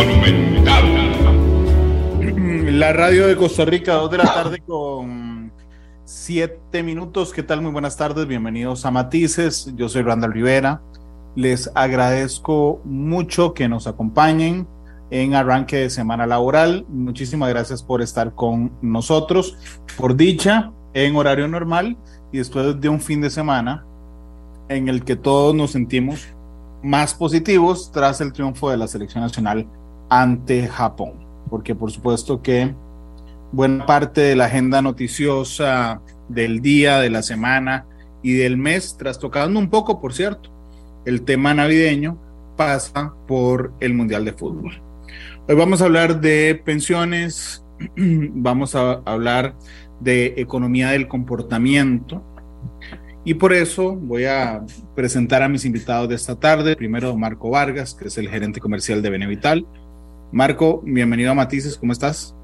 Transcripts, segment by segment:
Monumental. La radio de Costa Rica, 2 de la tarde con 7 minutos. ¿Qué tal? Muy buenas tardes, bienvenidos a Matices. Yo soy Randall Rivera. Les agradezco mucho que nos acompañen en arranque de semana laboral. Muchísimas gracias por estar con nosotros. Por dicha, en horario normal y después de un fin de semana en el que todos nos sentimos más positivos tras el triunfo de la selección nacional ante Japón. Porque por supuesto que buena parte de la agenda noticiosa del día, de la semana y del mes, trastocando un poco, por cierto, el tema navideño, pasa por el Mundial de Fútbol. Hoy vamos a hablar de pensiones, vamos a hablar de economía del comportamiento, y por eso voy a presentar a mis invitados de esta tarde. Primero, Marco Vargas, que es el gerente comercial de Benevital. Marco, bienvenido a Matices, ¿cómo estás?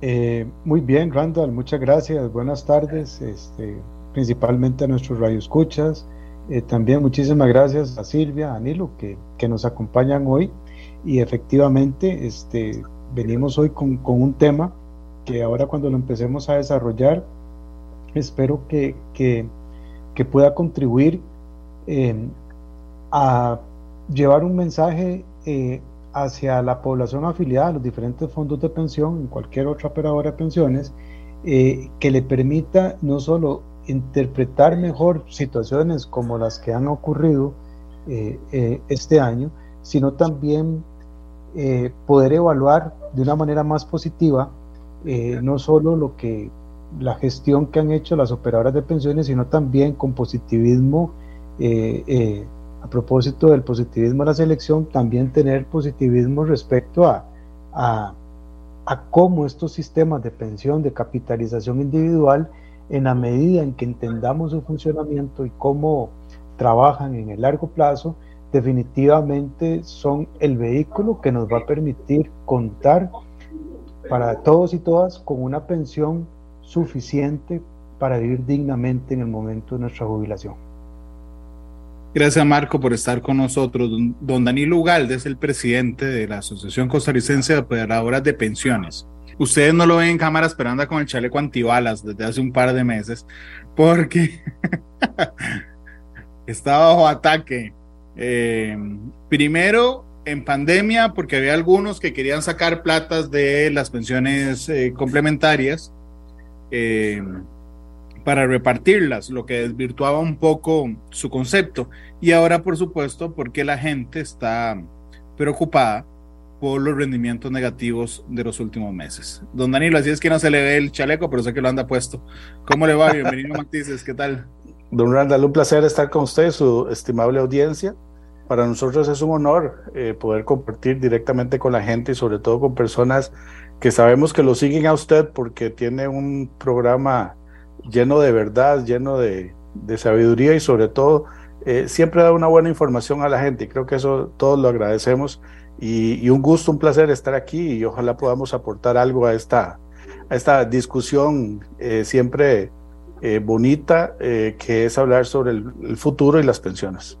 Eh, muy bien, Randall, muchas gracias. Buenas tardes, este, principalmente a nuestros radioescuchas. Eh, también muchísimas gracias a Silvia, a Nilo, que, que nos acompañan hoy. Y efectivamente, este, venimos hoy con, con un tema que ahora cuando lo empecemos a desarrollar, espero que, pueda contribuir eh, a llevar un mensaje eh, hacia la población afiliada a los diferentes fondos de pensión, en cualquier otra operadora de pensiones, eh, que le permita no solo interpretar mejor situaciones como las que han ocurrido este año, sino también poder evaluar de una manera más positiva no solo lo que la gestión que han hecho las operadoras de pensiones, sino también con positivismo, eh, eh, a propósito del positivismo de la selección, también tener positivismo respecto a, a, cómo estos sistemas de pensión, de capitalización individual, en la medida en que entendamos su funcionamiento y cómo trabajan en el largo plazo, definitivamente son el vehículo que nos va a permitir contar para todos y todas con una pensión suficiente para vivir dignamente en el momento de nuestra jubilación. Gracias Marco por estar con nosotros. Don Danilo Ugalde es el presidente de la Asociación Costarricense de Operadoras de Pensiones. Ustedes no lo ven en cámara esperando con el chaleco antibalas desde hace un par de meses porque está bajo ataque. Eh, primero en pandemia porque había algunos que querían sacar platas de las pensiones eh, complementarias eh, para repartirlas, lo que desvirtuaba un poco su concepto. Y ahora, por supuesto, porque la gente está preocupada por los rendimientos negativos de los últimos meses. Don Danilo, así es que no se le ve el chaleco, pero sé que lo anda puesto. ¿Cómo le va? Bienvenido, Matices, ¿qué tal? Don Randall, un placer estar con usted, su estimable audiencia. Para nosotros es un honor eh, poder compartir directamente con la gente y sobre todo con personas que sabemos que lo siguen a usted porque tiene un programa lleno de verdad, lleno de, sabiduría y sobre todo eh, siempre da una buena información a la gente y creo que eso todos lo agradecemos y, un gusto, un placer estar aquí y ojalá podamos aportar algo a esta, a esta discusión eh, siempre eh, bonita que es hablar sobre el futuro y las pensiones.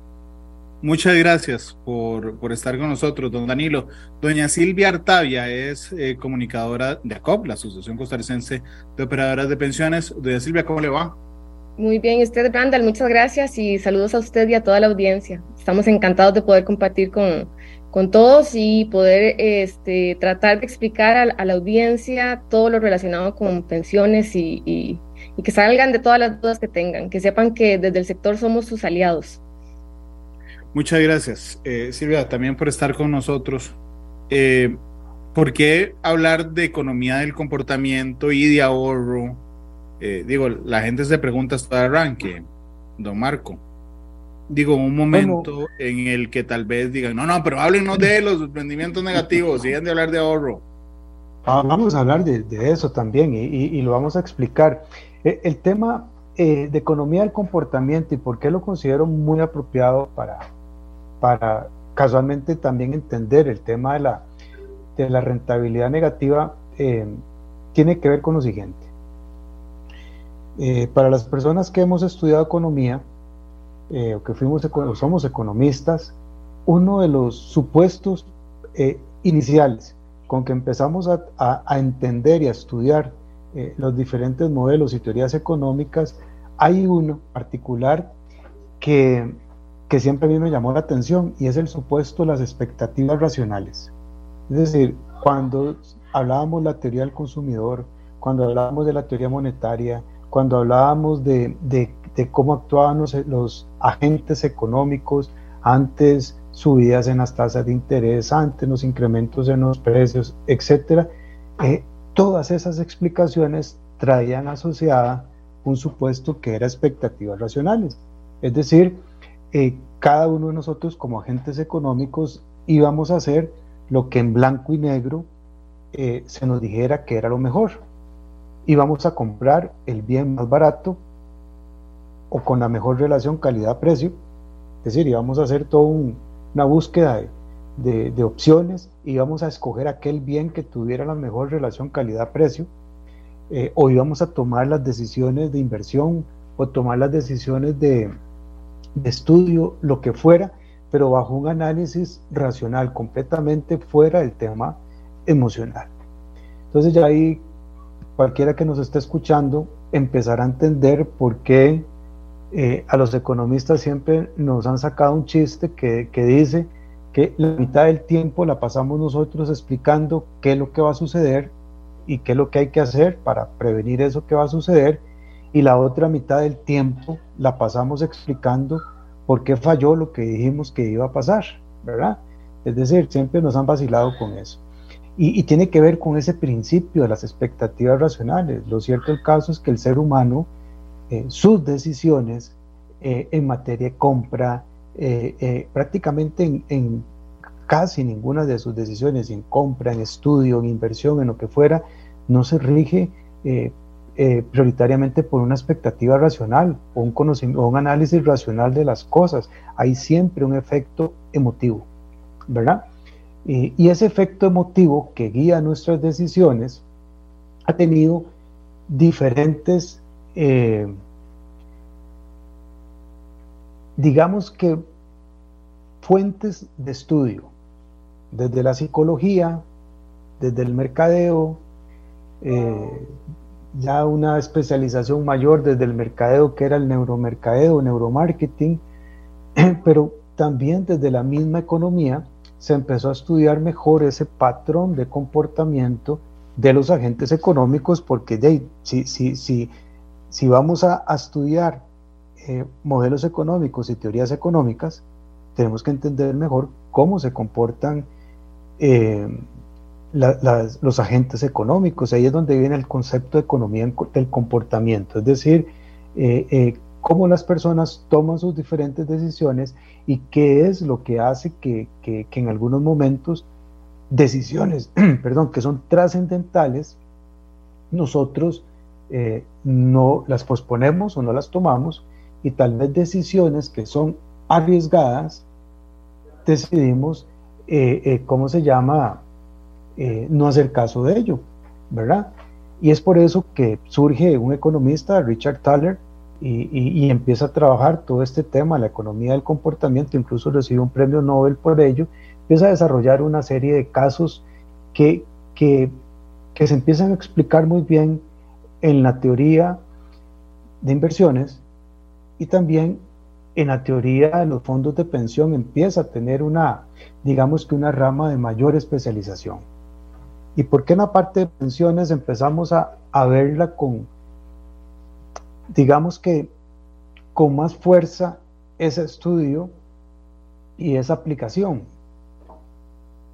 Muchas gracias por, por, estar con nosotros, don Danilo. Doña Silvia Artavia es eh, comunicadora de ACOP, la Asociación Costarricense de Operadoras de Pensiones. Doña Silvia, ¿cómo le va? Muy bien, usted, Randall, muchas gracias y saludos a usted y a toda la audiencia. Estamos encantados de poder compartir con, con todos y poder este, tratar de explicar a, la audiencia todo lo relacionado con pensiones y, y que salgan de todas las dudas que tengan, que sepan que desde el sector somos sus aliados. Muchas gracias, eh, Silvia, también por estar con nosotros. Eh, ¿Por qué hablar de economía del comportamiento y de ahorro? Eh, digo, la gente se pregunta hasta el arranque, don Marco. Digo, un momento en el que tal vez digan, no, no, pero háblenos de los rendimientos negativos, sigan de hablar de ahorro. Ah, vamos a hablar de, eso también y, lo vamos a explicar. el tema de economía del comportamiento y por qué lo considero muy apropiado para, para casualmente también entender el tema de la, de la rentabilidad negativa, eh, tiene que ver con lo siguiente. Eh, para las personas que hemos estudiado economía, eh, o que fuimos, somos economistas, uno de los supuestos eh, iniciales, con que empezamos a, entender y a estudiar eh, los diferentes modelos y teorías económicas, hay uno particular que, que siempre a mí me llamó la atención y es el supuesto de las expectativas racionales. Es decir, cuando hablábamos de la teoría del consumidor, cuando hablábamos de la teoría monetaria, cuando hablábamos de, cómo actuaban los, agentes económicos antes subidas en las tasas de interés, antes los incrementos en los precios, etcétera, eh, todas esas explicaciones traían asociada un supuesto que era expectativas racionales. Es decir, eh, cada uno de nosotros como agentes económicos íbamos a hacer lo que en blanco y negro eh, se nos dijera que era lo mejor y vamos a comprar el bien más barato o con la mejor relación calidad-precio. Es decir, íbamos a hacer toda una búsqueda de, opciones y vamos a escoger aquel bien que tuviera la mejor relación calidad-precio. Eh, o íbamos a tomar las decisiones de inversión o tomar las decisiones de, de estudio, lo que fuera, pero bajo un análisis racional, completamente fuera del tema emocional. Entonces ya ahí cualquiera que nos esté escuchando empezará a entender por qué eh, a los economistas siempre nos han sacado un chiste que, dice que la mitad del tiempo la pasamos nosotros explicando qué es lo que va a suceder y qué es lo que hay que hacer para prevenir eso que va a suceder y la otra mitad del tiempo la pasamos explicando por qué falló lo que dijimos que iba a pasar, ¿verdad? Es decir, siempre nos han vacilado con eso. Y, tiene que ver con ese principio de las expectativas racionales. Lo cierto del caso es que el ser humano, eh, sus decisiones eh, en materia de compra, eh, prácticamente en, casi ninguna de sus decisiones, en compra, en estudio, en inversión, en lo que fuera, no se rige prioritariamente por una expectativa racional o un, conocimiento, o un análisis racional de las cosas. Hay siempre un efecto emotivo, ¿verdad? y ese efecto emotivo que guía nuestras decisiones ha tenido diferentes, eh, digamos que, fuentes de estudio, desde la psicología, desde el mercadeo, eh, ya una especialización mayor desde el mercadeo que era el neuromercadeo, neuromarketing, pero también desde la misma economía se empezó a estudiar mejor ese patrón de comportamiento de los agentes económicos, porque de, si, si, si, si vamos a, estudiar eh, modelos económicos y teorías económicas, tenemos que entender mejor cómo se comportan eh, los agentes económicos. Ahí es donde viene el concepto de economía del comportamiento, es decir, eh, cómo las personas toman sus diferentes decisiones y qué es lo que hace que, en algunos momentos decisiones, perdón, que son trascendentales, nosotros eh, no las posponemos o no las tomamos y tal vez decisiones que son arriesgadas, decidimos, eh, eh, ¿cómo se llama? No hacer caso de ello, ¿verdad? Y es por eso que surge un economista, Richard Thaler, y, empieza a trabajar todo este tema, la economía del comportamiento, incluso recibe un premio Nobel por ello, empieza a desarrollar una serie de casos que, que, que se empiezan a explicar muy bien en la teoría de inversiones y también en la teoría de los fondos de pensión empieza a tener una, digamos que una rama de mayor especialización. ¿Y por qué en la parte de pensiones empezamos a, verla con, digamos que con más fuerza ese estudio y esa aplicación.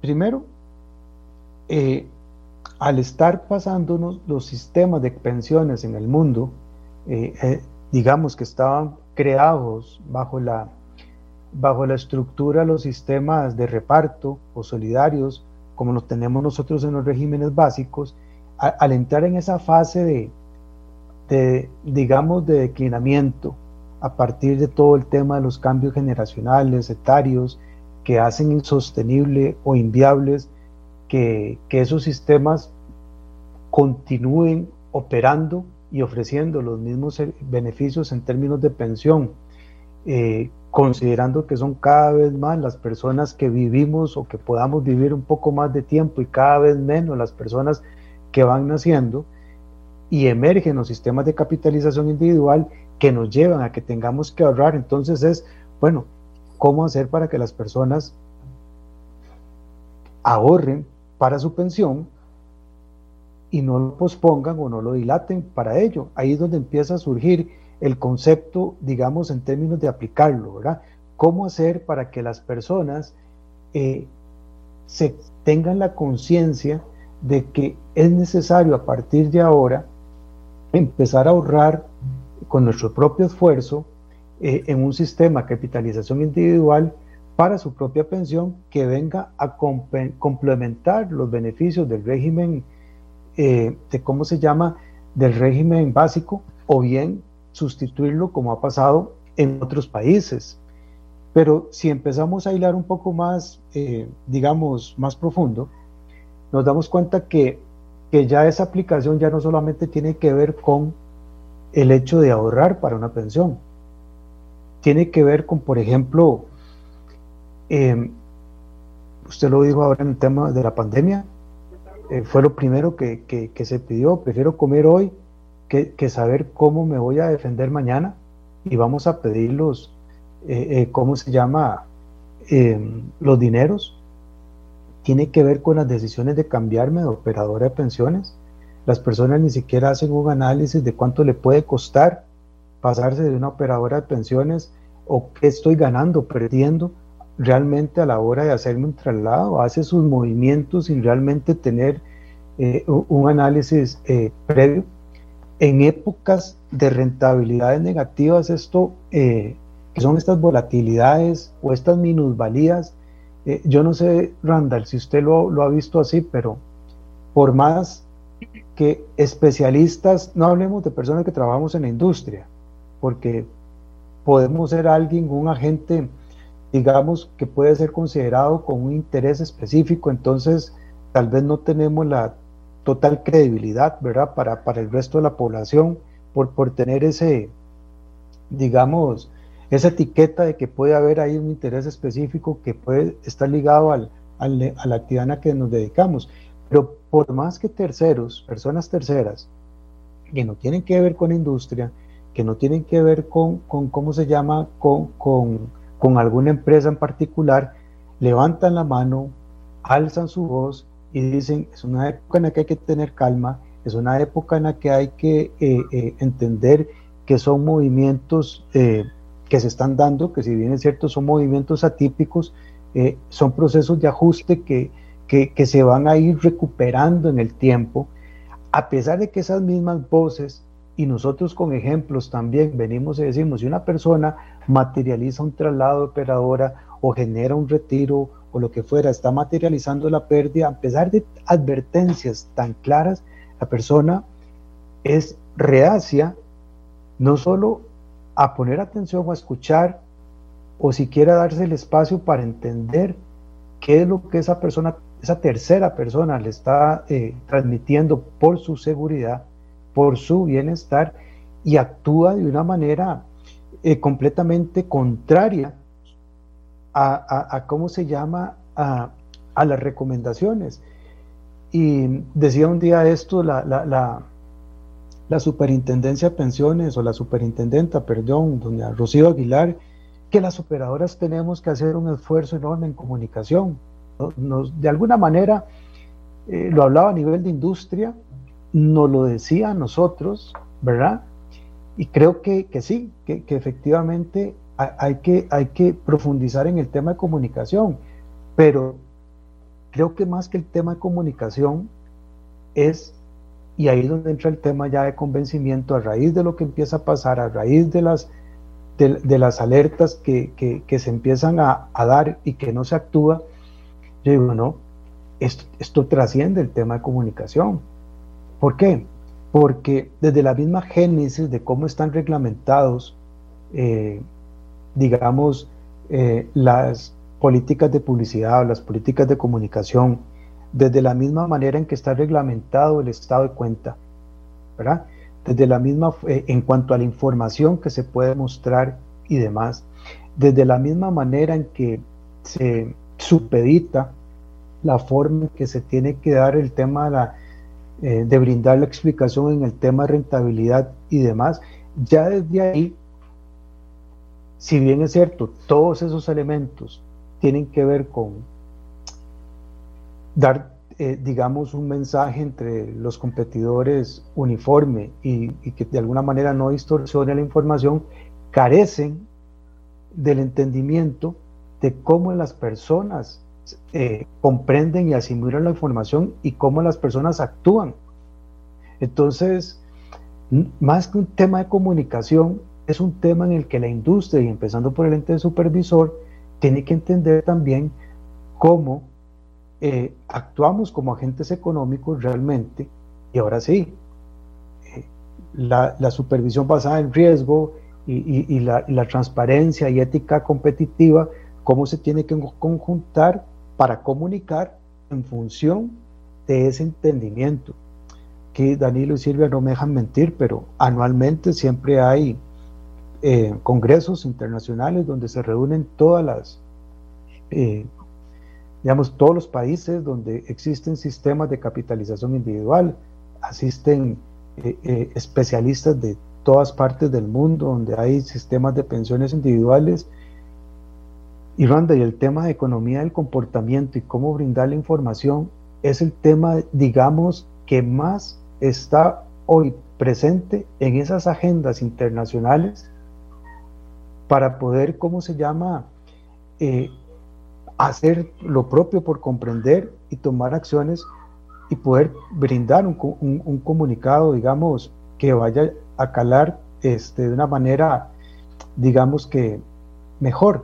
Primero, eh, al estar pasándonos los sistemas de pensiones en el mundo, eh, eh, digamos que estaban creados bajo la, bajo la estructura de los sistemas de reparto o solidarios, como los tenemos nosotros en los regímenes básicos, al entrar en esa fase de, digamos, de declinamiento a partir de todo el tema de los cambios generacionales, etarios, que hacen insostenible o inviables que, esos sistemas continúen operando y ofreciendo los mismos beneficios en términos de pensión, eh, considerando que son cada vez más las personas que vivimos o que podamos vivir un poco más de tiempo y cada vez menos las personas que van naciendo y emergen los sistemas de capitalización individual que nos llevan a que tengamos que ahorrar. Entonces es, bueno, ¿cómo hacer para que las personas ahorren para su pensión y no lo pospongan o no lo dilaten para ello? Ahí es donde empieza a surgir el concepto, digamos, en términos de aplicarlo, ¿verdad? ¿Cómo hacer para que las personas eh, se tengan la conciencia de que es necesario a partir de ahora empezar a ahorrar con nuestro propio esfuerzo eh, en un sistema de capitalización individual para su propia pensión que venga a complementar los beneficios del régimen, eh, de cómo se llama, del régimen básico, o bien sustituirlo como ha pasado en otros países. Pero si empezamos a hilar un poco más, eh, digamos, más profundo, nos damos cuenta que, que ya esa aplicación ya no solamente tiene que ver con el hecho de ahorrar para una pensión, tiene que ver con, por ejemplo, em, usted lo dijo ahora en el tema de la pandemia, eh, fue lo primero que, que, se pidió, prefiero comer hoy que, saber cómo me voy a defender mañana y vamos a pedir los, eh, eh, ¿cómo se llama? Em, los dineros. Tiene que ver con las decisiones de cambiarme de operadora de pensiones. Las personas ni siquiera hacen un análisis de cuánto le puede costar pasarse de una operadora de pensiones o qué estoy ganando, perdiendo realmente a la hora de hacerme un traslado. Hace sus movimientos sin realmente tener eh, un análisis previo en épocas de rentabilidades negativas, esto, eh, que son estas volatilidades o estas minusvalías, eh, yo no sé, Randall, si usted lo, lo, ha visto así, pero por más que especialistas, no hablemos de personas que trabajamos en la industria, porque podemos ser alguien, un agente, digamos, que puede ser considerado con un interés específico, entonces tal vez no tenemos la total credibilidad, ¿verdad? Para, para el resto de la población, por, por tener ese, digamos, esa etiqueta de que puede haber ahí un interés específico que puede estar ligado al, al, a la actividad a la que nos dedicamos. Pero por más que terceros, personas terceras, que no tienen que ver con industria, que no tienen que ver con, con ¿cómo se llama?, con, con, con alguna empresa en particular, levantan la mano, alzan su voz y dicen, es una época en la que hay que tener calma, es una época en la que hay que eh, eh, entender que son movimientos eh, que se están dando, que si bien es cierto son movimientos atípicos, son procesos de ajuste que, que, que se van a ir recuperando en el tiempo, a pesar de que esas mismas voces y nosotros con ejemplos también venimos y decimos, si una persona materializa un traslado de operadora o genera un retiro o lo que fuera, está materializando la pérdida, a pesar de advertencias tan claras, la persona es reacia no solo a poner atención o a escuchar o siquiera darse el espacio para entender qué es lo que esa persona, esa tercera persona le está eh, transmitiendo por su seguridad, por su bienestar y actúa de una manera eh, completamente contraria a, cómo se llama, a, las recomendaciones. Y decía un día esto la, la, la, superintendencia de pensiones o la superintendenta, perdón, doña Rocío Aguilar, que las operadoras tenemos que hacer un esfuerzo enorme en comunicación. Nos, de alguna manera, eh, lo hablaba a nivel de industria, nos lo decía a nosotros, ¿verdad? Y creo que, que sí, que, que efectivamente hay que, hay que profundizar en el tema de comunicación, pero creo que más que el tema de comunicación es, y ahí es donde entra el tema ya de convencimiento, a raíz de lo que empieza a pasar, a raíz de las, de, las alertas que, que, se empiezan a, a, dar y que no se actúa, yo digo, no, esto, esto trasciende el tema de comunicación. ¿Por qué? Porque desde la misma génesis de cómo están reglamentados eh, digamos, eh, las políticas de publicidad o las políticas de comunicación desde la misma manera en que está reglamentado el estado de cuenta, ¿verdad? Desde la misma, eh, en cuanto a la información que se puede mostrar y demás. Desde la misma manera en que se supedita la forma en que se tiene que dar el tema de, eh, de brindar la explicación en el tema de rentabilidad y demás, ya desde ahí, si bien es cierto, todos esos elementos tienen que ver con dar, eh, digamos, un mensaje entre los competidores uniforme y, que de alguna manera no distorsione la información, carecen del entendimiento de cómo las personas eh, comprenden y asimilan la información y cómo las personas actúan. Entonces, más que un tema de comunicación, es un tema en el que la industria, y empezando por el ente supervisor, tiene que entender también cómo eh, actuamos como agentes económicos realmente. Y ahora sí, eh, la, supervisión basada en riesgo y, la, y, la, transparencia y ética competitiva, cómo se tiene que conjuntar para comunicar en función de ese entendimiento. Que Danilo y Silvia no me dejan mentir, pero anualmente siempre hay eh, congresos internacionales donde se reúnen todas las, eh, digamos, todos los países donde existen sistemas de capitalización individual, asisten eh, especialistas de todas partes del mundo donde hay sistemas de pensiones individuales. Y Randa, y el tema de economía del comportamiento y cómo brindar la información es el tema, digamos, que más está hoy presente en esas agendas internacionales para poder, ¿cómo se llama?, eh, hacer lo propio por comprender y tomar acciones y poder brindar un, un, comunicado, digamos, que vaya a calar este, de una manera, digamos que mejor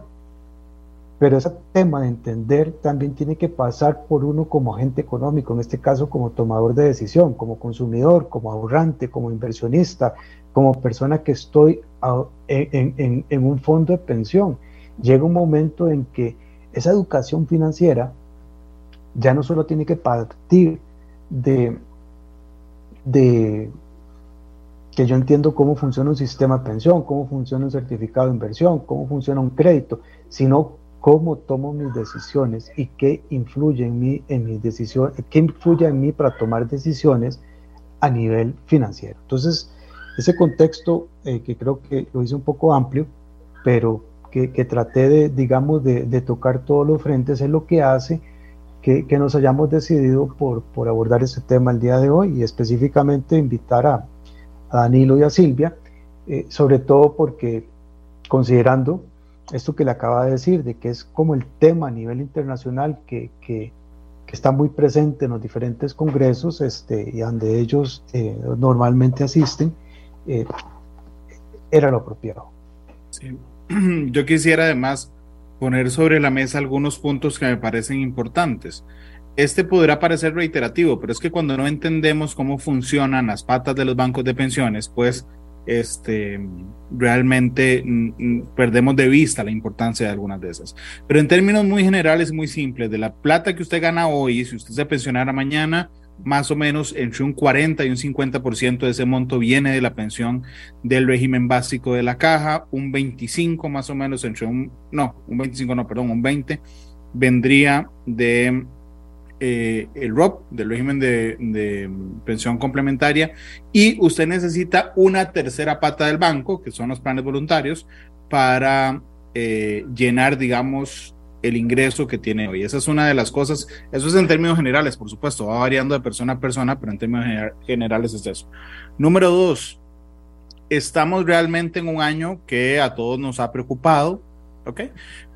pero ese tema de entender también tiene que pasar por uno como agente económico, en este caso como tomador de decisión, como consumidor, como ahorrante, como inversionista, como persona que estoy en, un fondo de pensión. Llega un momento en que esa educación financiera ya no solo tiene que partir de, de que yo entiendo cómo funciona un sistema de pensión, cómo funciona un certificado de inversión, cómo funciona un crédito, sino cómo tomo mis decisiones y qué influye en mí en mis decisiones, qué influye en mí para tomar decisiones a nivel financiero. Entonces, ese contexto eh, que creo que lo hice un poco amplio, pero que, traté de, digamos, de, tocar todos los frentes es lo que hace que, nos hayamos decidido por, por, abordar ese tema el día de hoy y específicamente invitar a, Danilo y a Silvia, eh, sobre todo porque considerando esto que le acaba de decir, de que es como el tema a nivel internacional que, que, está muy presente en los diferentes congresos este, y donde ellos eh, normalmente asisten, eh, era lo apropiado. Yo quisiera además poner sobre la mesa algunos puntos que me parecen importantes. Este podrá parecer reiterativo, pero es que cuando no entendemos cómo funcionan las patas de los bancos de pensiones, pues este, realmente mm, mm, perdemos de vista la importancia de algunas de esas. Pero en términos muy generales, muy simples, de la plata que usted gana hoy, si usted se pensionara mañana, más o menos entre un 40 y un 50% de ese monto viene de la pensión del régimen básico de la caja, un 25 más o menos entre un, no, un 25 no, perdón, un 20 vendría de eh, el ROP, del régimen de, pensión complementaria, y usted necesita una tercera pata del banco, que son los planes voluntarios, para eh, llenar, digamos, el ingreso que tiene hoy. Esa es una de las cosas, eso es en términos generales, por supuesto, va variando de persona a persona, pero en términos generales es eso. Número dos, estamos realmente en un año que a todos nos ha preocupado, ¿ok?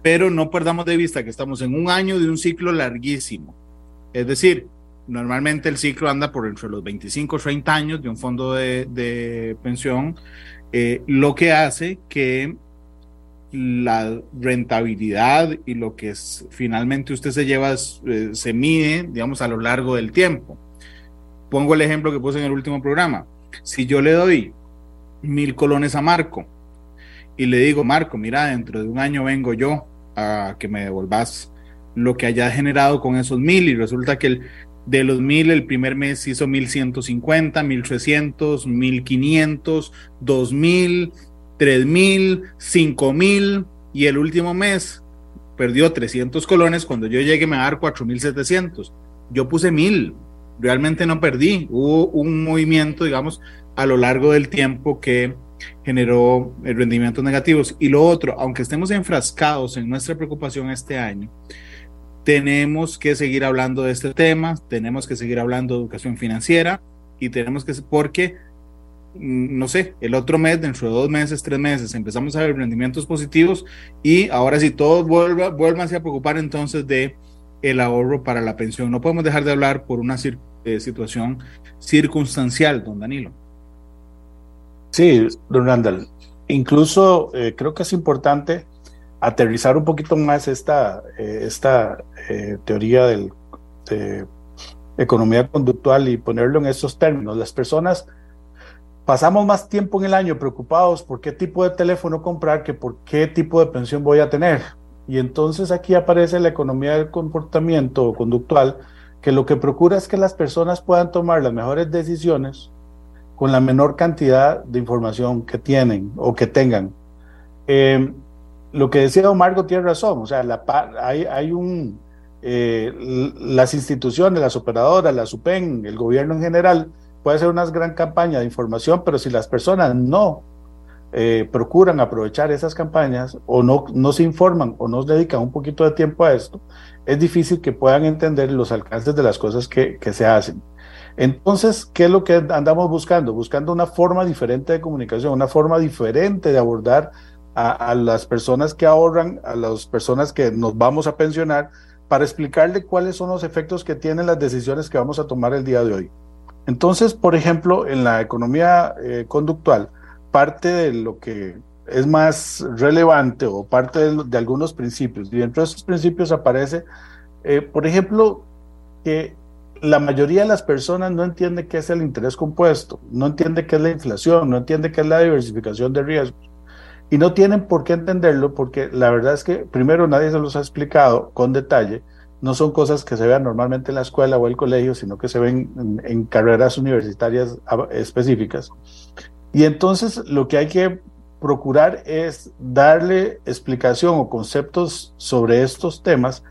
Pero no perdamos de vista que estamos en un año de un ciclo larguísimo. Es decir, normalmente el ciclo anda por entre los 25 o 30 años de un fondo de, pensión, eh, lo que hace que la rentabilidad y lo que es, finalmente usted se lleva, eh, se mide, digamos, a lo largo del tiempo. Pongo el ejemplo que puse en el último programa. Si yo le doy mil colones a Marco y le digo, Marco, mira, dentro de un año vengo yo a que me devolvas lo que hayas generado con esos mil y resulta que el, de los mil, el primer mes hizo 1150, 1300, 1500, 2000 3 mil, 5 mil y el último mes perdió 300 colones, cuando yo llegué me va a dar 4.700. Yo puse mil, realmente no perdí. Hubo un movimiento, digamos, a lo largo del tiempo que generó eh, rendimientos negativos. Y lo otro, aunque estemos enfrascados en nuestra preocupación este año, tenemos que seguir hablando de este tema, tenemos que seguir hablando de educación financiera y tenemos que, porque no sé, el otro mes, dentro de dos meses, tres meses, empezamos a ver rendimientos positivos y ahora si todos vuelvan a preocupar entonces de el ahorro para la pensión. No podemos dejar de hablar por una eh, situación circunstancial, don Danilo. Sí, don Randall. Incluso eh, creo que es importante aterrizar un poquito más esta, eh, esta teoría del, de economía conductual y ponerlo en estos términos. Las personas pasamos más tiempo en el año preocupados por qué tipo de teléfono comprar que por qué tipo de pensión voy a tener. Y entonces aquí aparece la economía del comportamiento conductual, que lo que procura es que las personas puedan tomar las mejores decisiones con la menor cantidad de información que tienen o que tengan. Em, lo que decía Margo tiene razón, o sea, hay, hay un, eh, las instituciones, las operadoras, la SUPEN, el gobierno en general, puede ser una gran campaña de información, pero si las personas no eh, procuran aprovechar esas campañas o no, no se informan o no dedican un poquito de tiempo a esto, es difícil que puedan entender los alcances de las cosas que, que se hacen. Entonces, ¿qué es lo que andamos buscando? Buscando una forma diferente de comunicación, una forma diferente de abordar a, a, las personas que ahorran, a las personas que nos vamos a pensionar, para explicarle cuáles son los efectos que tienen las decisiones que vamos a tomar el día de hoy. Entonces, por ejemplo, en la economía eh, conductual, parte de lo que es más relevante o parte de, algunos principios, y dentro de esos principios aparece, eh, por ejemplo, que la mayoría de las personas no entiende qué es el interés compuesto, no entiende qué es la inflación, no entiende qué es la diversificación de riesgos. Y no tienen por qué entenderlo porque la verdad es que primero nadie se los ha explicado con detalle no son cosas que se vean normalmente en la escuela o el colegio, sino que se ven en, carreras universitarias específicas. Y entonces lo que hay que procurar es darle explicación o conceptos sobre estos temas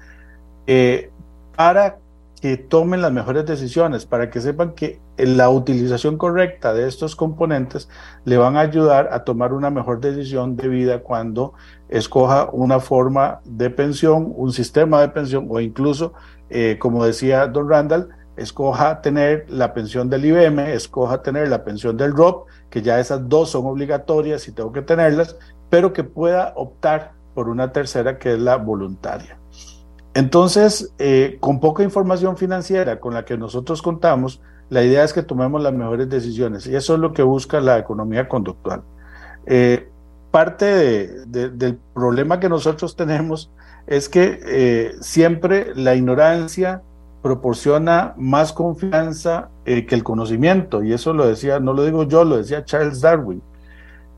eh, para que tomen las mejores decisiones, para que sepan que la utilización correcta de estos componentes le van a ayudar a tomar una mejor decisión de vida cuando escoja una forma de pensión, un sistema de pensión o incluso, eh, como decía don Randall, escoja tener la pensión del IBM, escoja tener la pensión del ROP, que ya esas dos son obligatorias y tengo que tenerlas, pero que pueda optar por una tercera que es la voluntaria. Entonces, eh, con poca información financiera con la que nosotros contamos, la idea es que tomemos las mejores decisiones y eso es lo que busca la economía conductual. Eh, parte del problema que nosotros tenemos es que eh, siempre la ignorancia proporciona más confianza que el conocimiento y eso lo decía, no lo digo yo, lo decía Charles Darwin.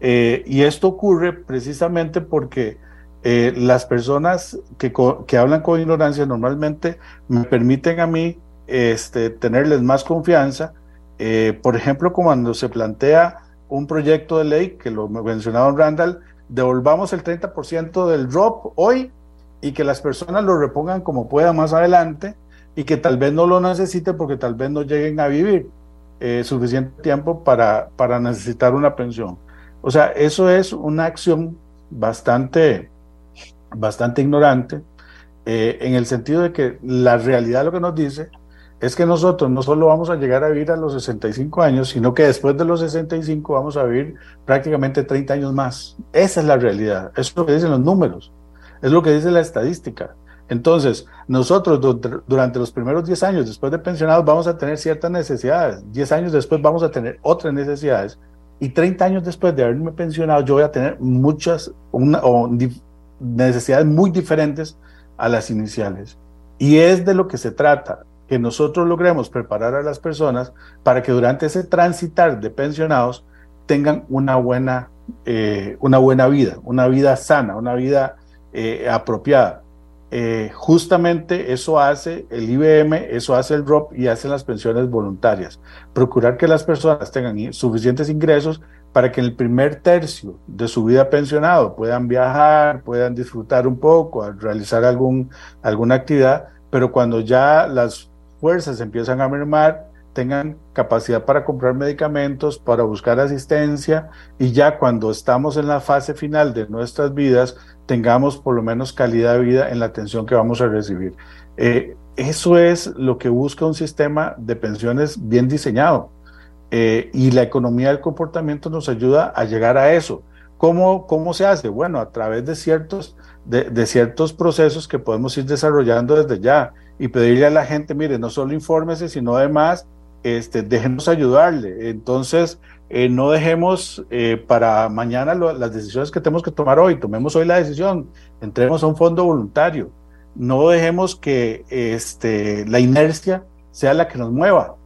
y esto ocurre precisamente porque eh, las personas que, hablan con ignorancia normalmente me permiten a mí este, tenerles más confianza. Eh, por ejemplo, cuando se plantea un proyecto de ley, que lo mencionaba Randall, devolvamos el 30% del drop hoy y que las personas lo repongan como puedan más adelante y que tal vez no lo necesiten porque tal vez no lleguen a vivir eh, suficiente tiempo para, para necesitar una pensión. O sea, eso es una acción bastante bastante ignorante, eh, en el sentido de que la realidad lo que nos dice es que nosotros no solo vamos a llegar a vivir a los 65 años, sino que después de los 65 vamos a vivir prácticamente 30 años más. Esa es la realidad, es lo que dicen los números, es lo que dice la estadística. Entonces, nosotros durante los primeros 10 años después de pensionados vamos a tener ciertas necesidades, 10 años después vamos a tener otras necesidades y 30 años después de haberme pensionado yo voy a tener muchas o necesidades muy diferentes a las iniciales. Y es de lo que se trata, que nosotros logremos preparar a las personas para que durante ese transitar de pensionados tengan una buena, eh, una buena vida, una vida sana, una vida eh, apropiada. eh, justamente eso hace el IBM, eso hace el ROP y hacen las pensiones voluntarias. Procurar que las personas tengan suficientes ingresos para que en el primer tercio de su vida pensionado puedan viajar, puedan disfrutar un poco, realizar algún, alguna actividad, pero cuando ya las fuerzas empiezan a mermar, tengan capacidad para comprar medicamentos, para buscar asistencia y ya cuando estamos en la fase final de nuestras vidas, tengamos por lo menos calidad de vida en la atención que vamos a recibir. Eh, eso es lo que busca un sistema de pensiones bien diseñado. Eh, y la economía del comportamiento nos ayuda a llegar a eso. ¿Cómo, cómo se hace? Bueno, a través de ciertos, de, ciertos procesos que podemos ir desarrollando desde ya y pedirle a la gente, mire, no solo infórmese, sino además, este, déjenos ayudarle. Entonces, eh, no dejemos eh, para mañana las decisiones que tenemos que tomar hoy, tomemos hoy la decisión, entremos a un fondo voluntario, no dejemos que este, la inercia sea la que nos mueva,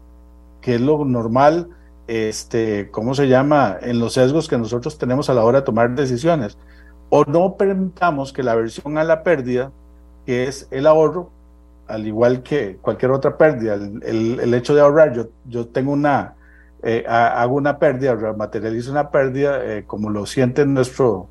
que es lo normal este, ¿cómo se llama?, en los sesgos que nosotros tenemos a la hora de tomar decisiones. O no permitamos que la versión a la pérdida, que es el ahorro, al igual que cualquier otra pérdida, el, hecho de ahorrar, yo, yo tengo una, eh, hago una pérdida, materializo una pérdida, eh, como lo siente nuestro,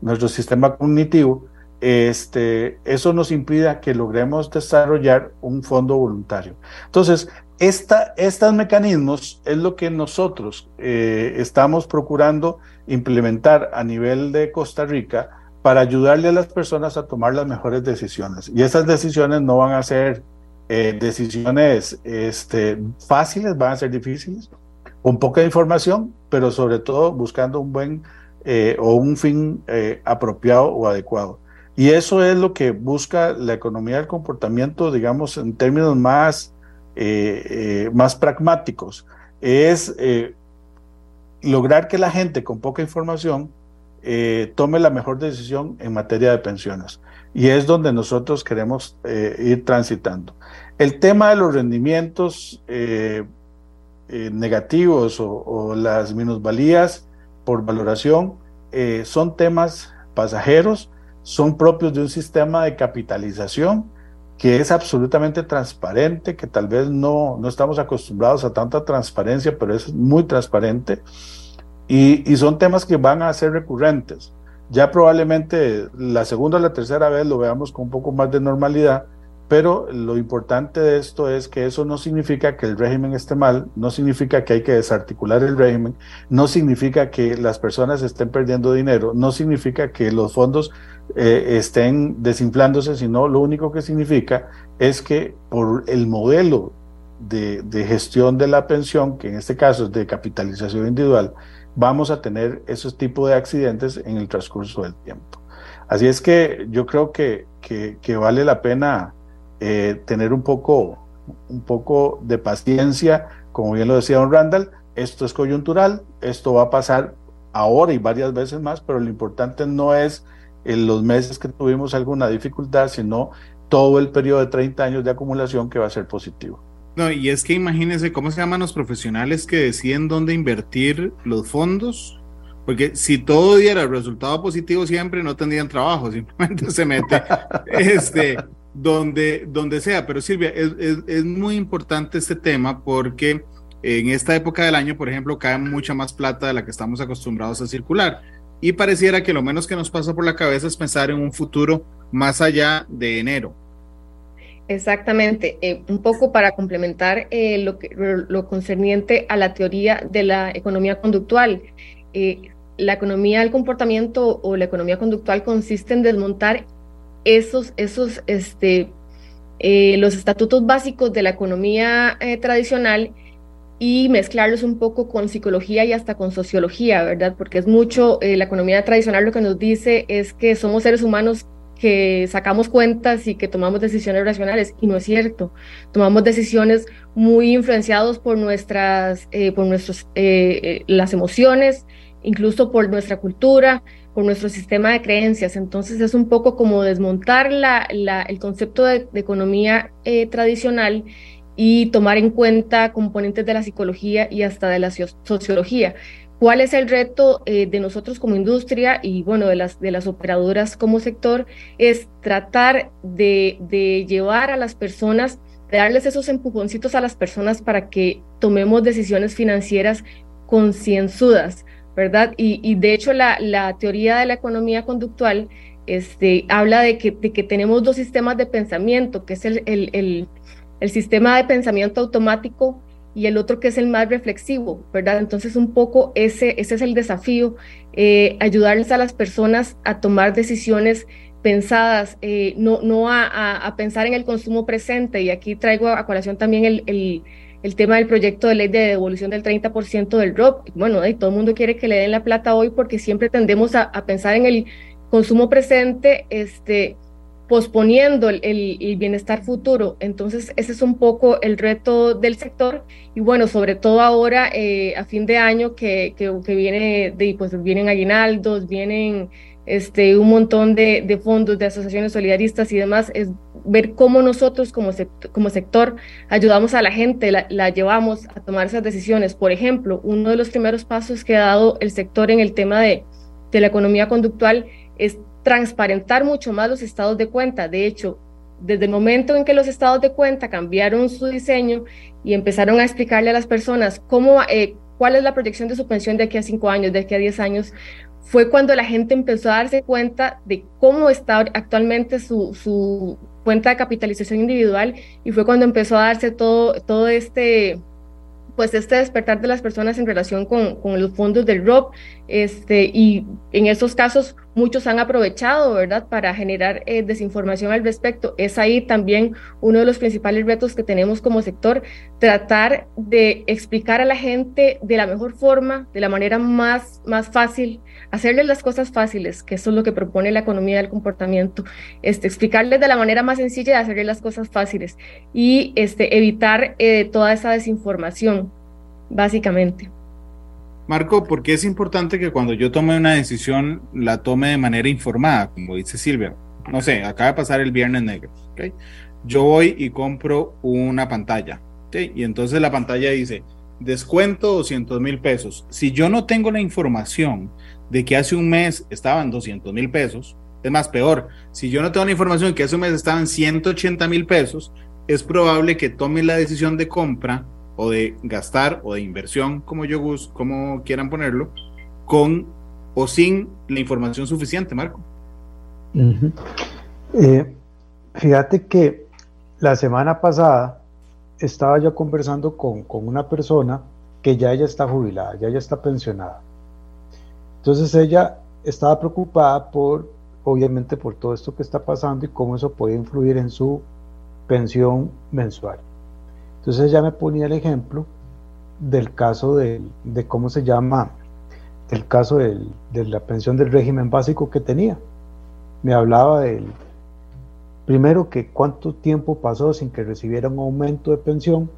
nuestro sistema cognitivo, este, eso nos impide que logremos desarrollar un fondo voluntario. Entonces, estos mecanismos es lo que nosotros eh, estamos procurando implementar a nivel de Costa Rica para ayudarle a las personas a tomar las mejores decisiones. Y esas decisiones no van a ser eh, decisiones este, fáciles, van a ser difíciles, con poca información, pero sobre todo buscando un buen eh, o un fin apropiado o adecuado. Y eso es lo que busca la economía del comportamiento, digamos, en términos más eh, eh, más pragmáticos, es eh, lograr que la gente con poca información tome la mejor decisión en materia de pensiones. Y es donde nosotros queremos ir transitando. El tema de los rendimientos negativos o, o, las minusvalías por valoración son temas pasajeros, son propios de un sistema de capitalización que es absolutamente transparente, que tal vez no, no estamos acostumbrados a tanta transparencia, pero es muy transparente. Y, y, son temas que van a ser recurrentes. Ya probablemente la segunda o la tercera vez lo veamos con un poco más de normalidad, pero lo importante de esto es que eso no significa que el régimen esté mal, no significa que hay que desarticular el régimen, no significa que las personas estén perdiendo dinero, no significa que los fondos eh, estén desinflándose, sino lo único que significa es que por el modelo de, gestión de la pensión, que en este caso es de capitalización individual, vamos a tener esos tipos de accidentes en el transcurso del tiempo. Así es que yo creo que, que, que vale la pena eh, tener un poco, un poco de paciencia, como bien lo decía don Randall, esto es coyuntural, esto va a pasar ahora y varias veces más, pero lo importante no es en los meses que tuvimos alguna dificultad, sino todo el periodo de 30 años de acumulación que va a ser positivo. No, y es que imagínense cómo se llaman los profesionales que deciden dónde invertir los fondos, porque si todo diera resultado positivo siempre no tendrían trabajo, simplemente se mete este, donde, donde sea. Pero Silvia, es, es, muy importante este tema porque en esta época del año, por ejemplo, cae mucha más plata de la que estamos acostumbrados a circular. Y pareciera que lo menos que nos pasa por la cabeza es pensar en un futuro más allá de enero. Exactamente, eh, un poco para complementar eh, lo, que, lo, concerniente a la teoría de la economía conductual. Eh, la economía del comportamiento o la economía conductual consiste en desmontar esos, esos, este, los estatutos básicos de la economía tradicional y mezclarlos un poco con psicología y hasta con sociología, ¿verdad? Porque es mucho, eh, la economía tradicional lo que nos dice es que somos seres humanos que sacamos cuentas y que tomamos decisiones racionales y no es cierto. Tomamos decisiones muy influenciados por nuestras, por nuestros, las emociones, incluso por nuestra cultura, por nuestro sistema de creencias. Entonces es un poco como desmontar la, el concepto de, economía eh, tradicional y tomar en cuenta componentes de la psicología y hasta de la sociología. ¿Cuál es el reto eh, de nosotros como industria y bueno, de las, de las operadoras como sector? Es tratar de, de llevar a las personas, de darles esos empujoncitos a las personas para que tomemos decisiones financieras concienzudas, ¿verdad? Y, y de hecho la, la, teoría de la economía conductual este, habla de que, de que tenemos dos sistemas de pensamiento, que es el, el sistema de pensamiento automático y el otro que es el más reflexivo, ¿verdad? Entonces un poco ese, ese es el desafío, eh, ayudarles a las personas a tomar decisiones pensadas, eh, no, no a, a, pensar en el consumo presente. Y aquí traigo a colación también el, el, el tema del proyecto de ley de devolución del 30% del ROP. Bueno, y todo el mundo quiere que le den la plata hoy porque siempre tendemos a, a pensar en el consumo presente, este, posponiendo el, el, bienestar futuro. Entonces, ese es un poco el reto del sector y bueno, sobre todo ahora eh, a fin de año que, que, que, viene, de, pues vienen aguinaldos, vienen este, un montón de, de, fondos de asociaciones solidaristas y demás, es ver cómo nosotros como, como sector ayudamos a la gente, la, la llevamos a tomar esas decisiones. Por ejemplo, uno de los primeros pasos que ha dado el sector en el tema de, de la economía conductual es transparentar mucho más los estados de cuenta. De hecho, desde el momento en que los estados de cuenta cambiaron su diseño y empezaron a explicarle a las personas cómo, eh, cuál es la proyección de su pensión de aquí a cinco años, de aquí a diez años, fue cuando la gente empezó a darse cuenta de cómo está actualmente su, su cuenta de capitalización individual y fue cuando empezó a darse todo, todo este pues este despertar de las personas en relación con, con los fondos del ROP, este, y en estos casos muchos han aprovechado, ¿verdad?, para generar eh, desinformación al respecto. Es ahí también uno de los principales retos que tenemos como sector, tratar de explicar a la gente de la mejor forma, de la manera más, más fácil, hacerles las cosas fáciles, que eso es lo que propone la economía del comportamiento, este, explicarles de la manera más sencilla de hacerles las cosas fáciles y este, evitar eh, toda esa desinformación, básicamente. Marco, ¿por qué es importante que cuando yo tome una decisión la tome de manera informada, como dice Silvia? No sé, acaba de pasar el viernes negro. Yo voy y compro una pantalla. Y entonces la pantalla dice, descuento 200 mil pesos. Si yo no tengo la información de que hace un mes estaban 200 mil pesos, es más peor, si yo no tengo la información de que hace un mes estaban 180 mil pesos, es probable que tome la decisión de compra o de gastar o de inversión, como yo como quieran ponerlo, con o sin la información suficiente, Marco. eh, fíjate que la semana pasada estaba yo conversando con, con, una persona que ya ella está jubilada, ya ella está pensionada. Entonces ella estaba preocupada por, obviamente, por todo esto que está pasando y cómo eso puede influir en su pensión mensual. Entonces ella me ponía el ejemplo del caso de, de cómo se llama, el caso del, de la pensión del régimen básico que tenía. Me hablaba del, primero que cuánto tiempo pasó sin que recibiera un aumento de pensión.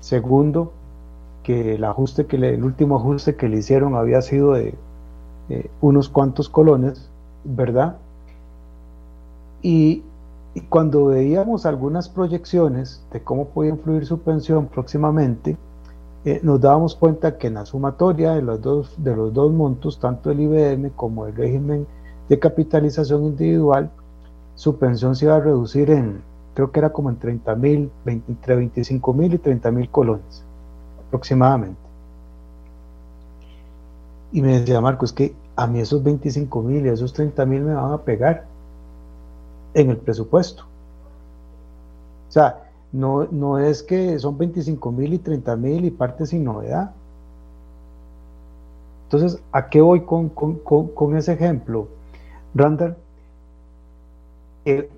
Segundo, que el ajuste que le, el último ajuste que le hicieron había sido de eh, unos cuantos colones, ¿verdad? Y y cuando veíamos algunas proyecciones de cómo podía influir su pensión próximamente, eh, nos dábamos cuenta que en la sumatoria de los, dos, de los dos montos, tanto el IBM como el régimen de capitalización individual, su pensión se iba a reducir en, creo que era como en 30 mil, entre 25 mil y 30 mil colones, aproximadamente. Y me decía Marco, es que a mí esos 25 mil y esos 30 mil me van a pegar en el presupuesto. O sea, no, no es que son 25 mil y 30 mil y parte sin novedad. Entonces, ¿a qué voy con, con, con, ese ejemplo? Randall,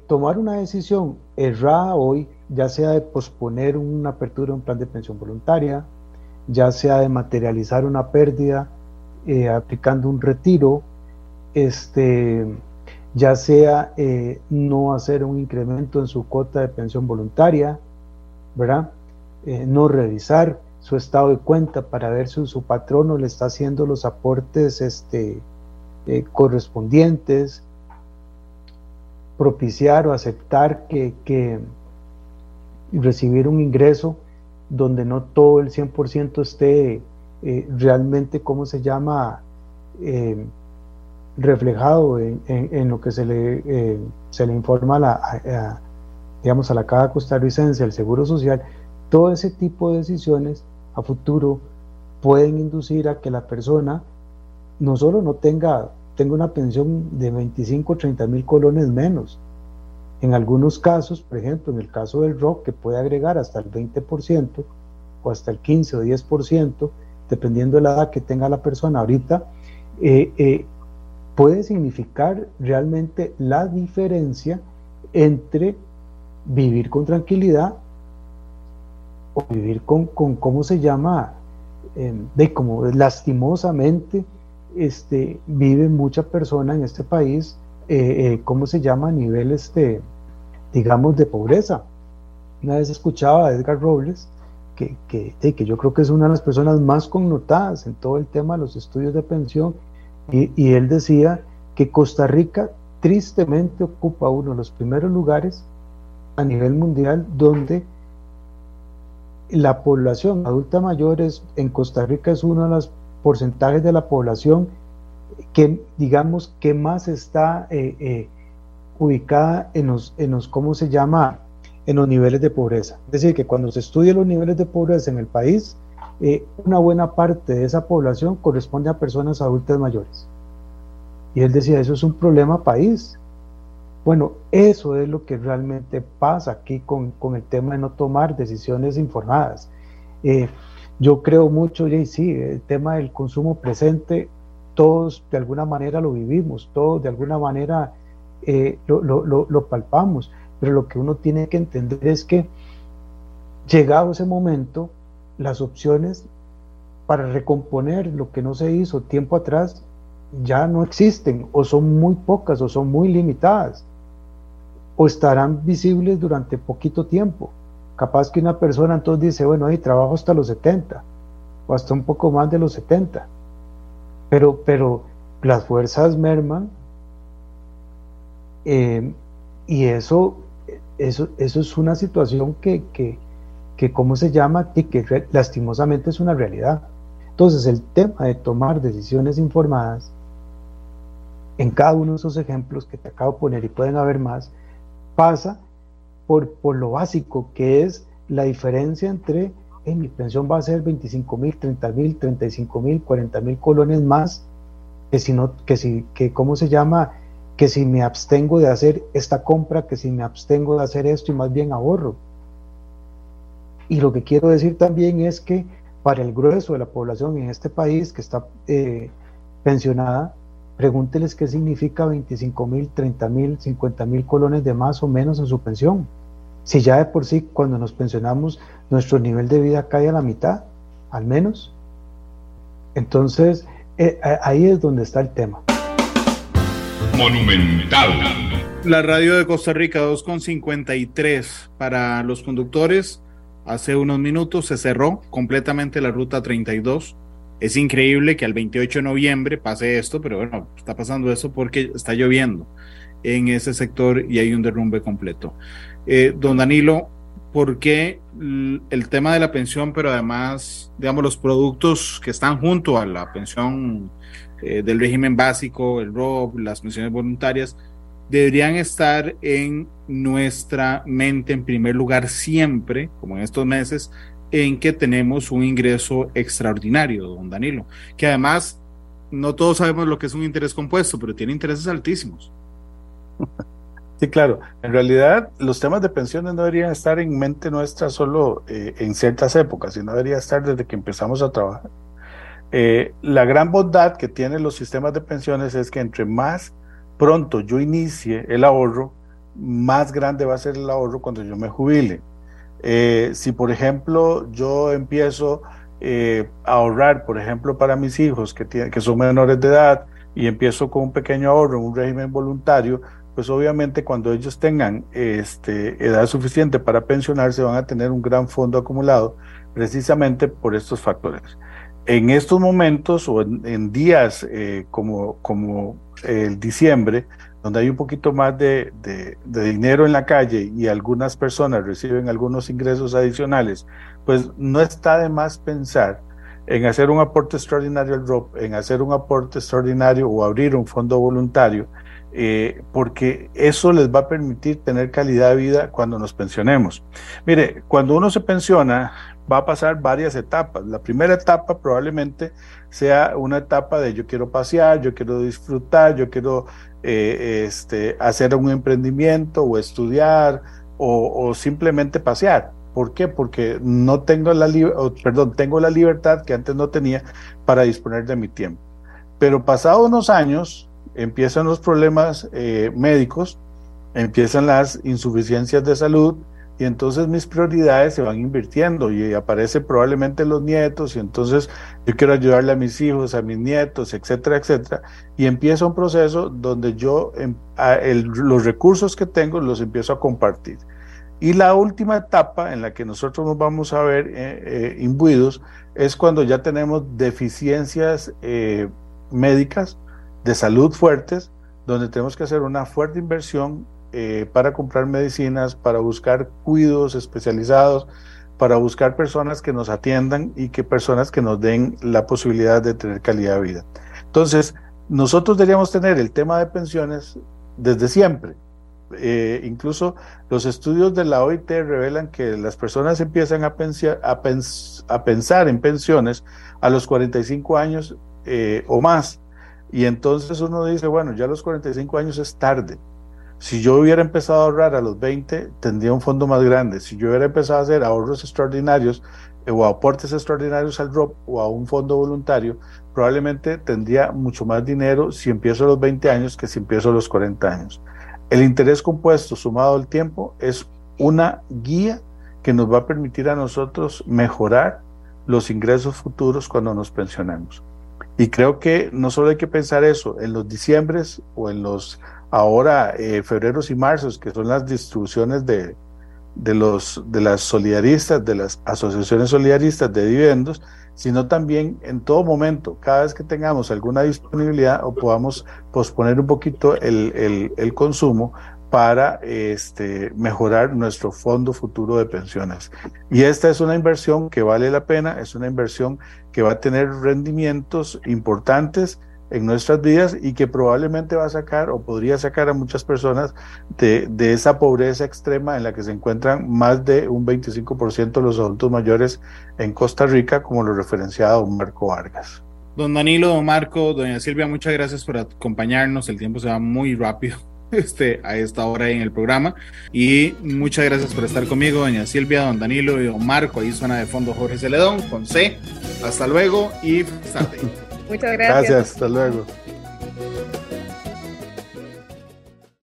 tomar una decisión errada hoy, ya sea de posponer una apertura de un plan de pensión voluntaria, ya sea de materializar una pérdida eh, aplicando un retiro, este, ya sea eh, no hacer un incremento en su cuota de pensión voluntaria, ¿verdad? Eh, no revisar su estado de cuenta para ver si su patrono le está haciendo los aportes este, eh, correspondientes, propiciar o aceptar que, recibir un ingreso donde no todo el 100% esté realmente, ¿cómo se llama? Reflejado en, lo que se le, se le informa a la, digamos, a la Caja Costarricense, al Seguro Social, todo ese tipo de decisiones a futuro pueden inducir a que la persona no solo no tenga, tenga una pensión de 25 o 30 mil colones menos, en algunos casos, por ejemplo, en el caso del rock, que puede agregar hasta el 20% o hasta el 15 o 10%, dependiendo de la edad que tenga la persona ahorita, eh, eh, puede significar realmente la diferencia entre vivir con tranquilidad o vivir con, con ¿cómo se llama? Em, de como lastimosamente este, vive mucha persona en este país, eh, eh, ¿cómo se llama? A nivel, este, digamos, de pobreza. Una vez escuchaba a Edgar Robles, que, que, que, yo creo que es una de las personas más connotadas en todo el tema de los estudios de pensión, y, él decía que Costa Rica tristemente ocupa uno de los primeros lugares a nivel mundial donde la población adulta mayor es, en Costa Rica es uno de los porcentajes de la población que digamos que más está eh, eh, ubicada en los, en los, ¿cómo se llama? En los niveles de pobreza. Es decir, que cuando se estudian los niveles de pobreza en el país, eh, una buena parte de esa población corresponde a personas adultas mayores. Y él decía, eso es un problema país, bueno, eso es lo que realmente pasa aquí con, el tema de no tomar decisiones informadas. Eh, yo creo mucho, y sí, el tema del consumo presente, todos de alguna manera lo vivimos, todos de alguna manera eh, lo, palpamos, pero lo que uno tiene que entender es que llegado ese momento, las opciones para recomponer lo que no se hizo tiempo atrás ya no existen o son muy pocas o son muy limitadas o estarán visibles durante poquito tiempo. Capaz que una persona entonces dice, bueno, ahí trabajo hasta los 70 o hasta un poco más de los 70. Pero, pero las fuerzas merman eh, y eso, eso, eso es una situación que, que, que ¿cómo se llama? Que, que lastimosamente es una realidad. Entonces el tema de tomar decisiones informadas en cada uno de esos ejemplos que te acabo de poner y pueden haber más, pasa por, por lo básico, que es la diferencia entre en mi pensión va a ser 25 mil, 30 mil, 35 mil, 40 mil colones más, que si no, que si, que cómo se llama, que si me abstengo de hacer esta compra, que si me abstengo de hacer esto y más bien ahorro. Y lo que quiero decir también es que para el grueso de la población en este país que está eh, pensionada, Pregúnteles qué significa 25 mil, 30 mil, 50 mil colones de más o menos en su pensión. Si ya de por sí cuando nos pensionamos nuestro nivel de vida cae a la mitad, al menos. Entonces, eh, ahí es donde está el tema. Monumental. La radio de Costa Rica 2.53 para los conductores. Hace unos minutos se cerró completamente la ruta 32 es increíble que al 28 de noviembre pase esto, pero bueno, está pasando eso porque está lloviendo en ese sector y hay un derrumbe completo. Eh, don Danilo, ¿por qué el tema de la pensión, pero además, digamos, los productos que están junto a la pensión eh, del régimen básico, el ROB, las pensiones voluntarias, deberían estar en nuestra mente en primer lugar siempre, como en estos meses, en que tenemos un ingreso extraordinario, don Danilo, que además no todos sabemos lo que es un interés compuesto, pero tiene intereses altísimos. Sí, claro. En realidad, los temas de pensiones no deberían estar en mente nuestra solo eh, en ciertas épocas, sino debería estar desde que empezamos a trabajar. Eh, la gran bondad que tienen los sistemas de pensiones es que entre más pronto yo inicie el ahorro, más grande va a ser el ahorro cuando yo me jubile. Eh, si, por ejemplo, yo empiezo eh, a ahorrar, por ejemplo, para mis hijos que, que son menores de edad y empiezo con un pequeño ahorro un régimen voluntario, pues obviamente cuando ellos tengan este, edad suficiente para pensionarse van a tener un gran fondo acumulado precisamente por estos factores. En estos momentos o en, días eh, como, como el diciembre, donde hay un poquito más de, dinero en la calle y algunas personas reciben algunos ingresos adicionales, pues no está de más pensar en hacer un aporte extraordinario al ROP, en hacer un aporte extraordinario o abrir un fondo voluntario, eh, porque eso les va a permitir tener calidad de vida cuando nos pensionemos. Mire, cuando uno se pensiona, va a pasar varias etapas. La primera etapa probablemente sea una etapa de yo quiero pasear, yo quiero disfrutar, yo quiero eh, este, hacer un emprendimiento o estudiar o, simplemente pasear. ¿Por qué? Porque no tengo la, perdón, tengo la libertad que antes no tenía para disponer de mi tiempo. Pero pasados unos años empiezan los problemas eh, médicos, empiezan las insuficiencias de salud, y entonces mis prioridades se van invirtiendo y aparece probablemente los nietos y entonces yo quiero ayudarle a mis hijos, a mis nietos, etcétera, etcétera. Y empieza un proceso donde yo em, los recursos que tengo los empiezo a compartir. Y la última etapa en la que nosotros nos vamos a ver eh, eh, imbuidos es cuando ya tenemos deficiencias eh, médicas de salud fuertes, donde tenemos que hacer una fuerte inversión eh, para comprar medicinas, para buscar cuidados especializados, para buscar personas que nos atiendan y que personas que nos den la posibilidad de tener calidad de vida. Entonces, nosotros deberíamos tener el tema de pensiones desde siempre. Eh, incluso los estudios de la OIT revelan que las personas empiezan a, a, pensar en pensiones a los 45 años eh, o más. Y entonces uno dice, bueno, ya a los 45 años es tarde. Si yo hubiera empezado a ahorrar a los 20, tendría un fondo más grande. Si yo hubiera empezado a hacer ahorros extraordinarios eh, o aportes extraordinarios al ROP o a un fondo voluntario, probablemente tendría mucho más dinero si empiezo a los 20 años que si empiezo a los 40 años. El interés compuesto sumado al tiempo es una guía que nos va a permitir a nosotros mejorar los ingresos futuros cuando nos pensionemos. Y creo que no solo hay que pensar eso en los diciembres o en los ahora eh, febreros y marzos, que son las distribuciones de, de, los, de las solidaristas, de las asociaciones solidaristas de dividendos, sino también en todo momento, cada vez que tengamos alguna disponibilidad o podamos posponer un poquito el, el, el consumo para este, mejorar nuestro fondo futuro de pensiones. Y esta es una inversión que vale la pena, es una inversión que va a tener rendimientos importantes en nuestras vidas y que probablemente va a sacar o podría sacar a muchas personas de, de esa pobreza extrema en la que se encuentran más de un 25% de los adultos mayores en Costa Rica, como lo referenciaba don Marco Vargas. Don Danilo, don Marco, doña Silvia, muchas gracias por acompañarnos. El tiempo se va muy rápido este, a esta hora en el programa. Y muchas gracias por estar conmigo, doña Silvia, don Danilo y don Marco. Ahí suena de fondo Jorge Celedón con C. Hasta luego y Muchas gracias. Gracias, hasta luego.